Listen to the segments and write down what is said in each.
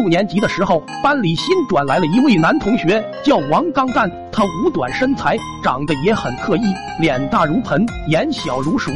六年级的时候，班里新转来了一位男同学，叫王刚蛋。他五短身材，长得也很刻意，脸大如盆，眼小如鼠，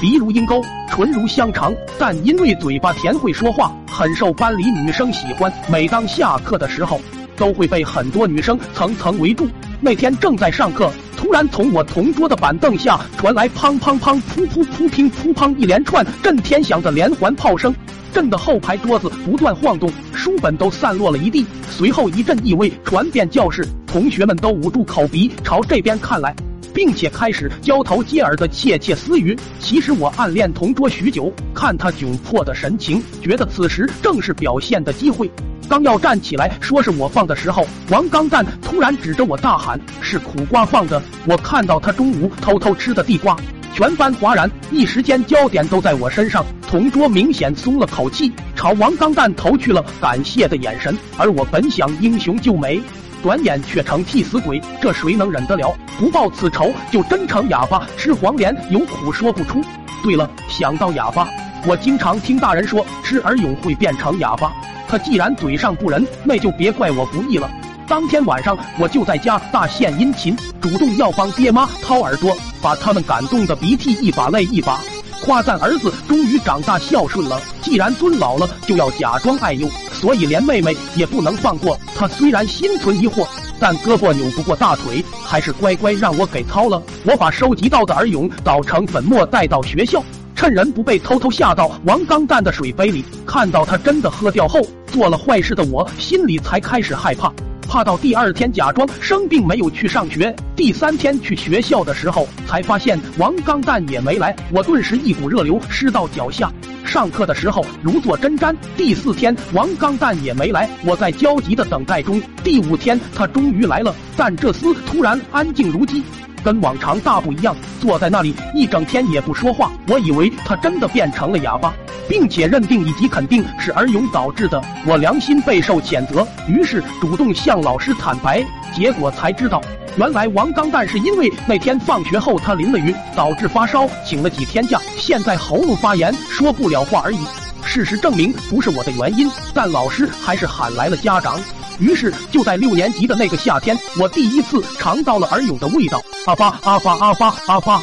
鼻如鹰钩，唇如香肠。但因为嘴巴甜，会说话，很受班里女生喜欢。每当下课的时候，都会被很多女生层层围住。那天正在上课，突然从我同桌的板凳下传来砰砰砰、噗噗噗、乒噗砰一连串震天响的连环炮声。震得后排桌子不断晃动，书本都散落了一地。随后一阵异味传遍教室，同学们都捂住口鼻朝这边看来，并且开始交头接耳的窃窃私语。其实我暗恋同桌许久，看他窘迫的神情，觉得此时正是表现的机会。刚要站起来说是我放的时候，王刚蛋突然指着我大喊：“是苦瓜放的！”我看到他中午偷偷吃的地瓜。全班哗然，一时间焦点都在我身上。同桌明显松了口气，朝王刚蛋投去了感谢的眼神。而我本想英雄救美，转眼却成替死鬼，这谁能忍得了？不报此仇，就真成哑巴吃黄连，有苦说不出。对了，想到哑巴，我经常听大人说吃耳蛹会变成哑巴。他既然嘴上不仁，那就别怪我不义了。当天晚上，我就在家大献殷勤，主动要帮爹妈掏耳朵，把他们感动的鼻涕一把泪一把，夸赞儿子终于长大孝顺了。既然尊老了，就要假装爱幼，所以连妹妹也不能放过。他虽然心存疑惑，但胳膊扭不过大腿，还是乖乖让我给掏了。我把收集到的耳蛹捣成粉末带到学校，趁人不备偷偷下到王刚蛋的水杯里。看到他真的喝掉后，做了坏事的我心里才开始害怕。怕到第二天假装生病没有去上学，第三天去学校的时候才发现王刚蛋也没来，我顿时一股热流湿到脚下。上课的时候如坐针毡。第四天王刚蛋也没来，我在焦急的等待中。第五天他终于来了，但这厮突然安静如鸡，跟往常大不一样，坐在那里一整天也不说话。我以为他真的变成了哑巴。并且认定以及肯定是儿勇导致的，我良心备受谴责，于是主动向老师坦白，结果才知道，原来王刚蛋是因为那天放学后他淋了雨，导致发烧，请了几天假，现在喉咙发炎，说不了话而已。事实证明不是我的原因，但老师还是喊来了家长。于是就在六年级的那个夏天，我第一次尝到了儿勇的味道，阿发阿发阿发阿发。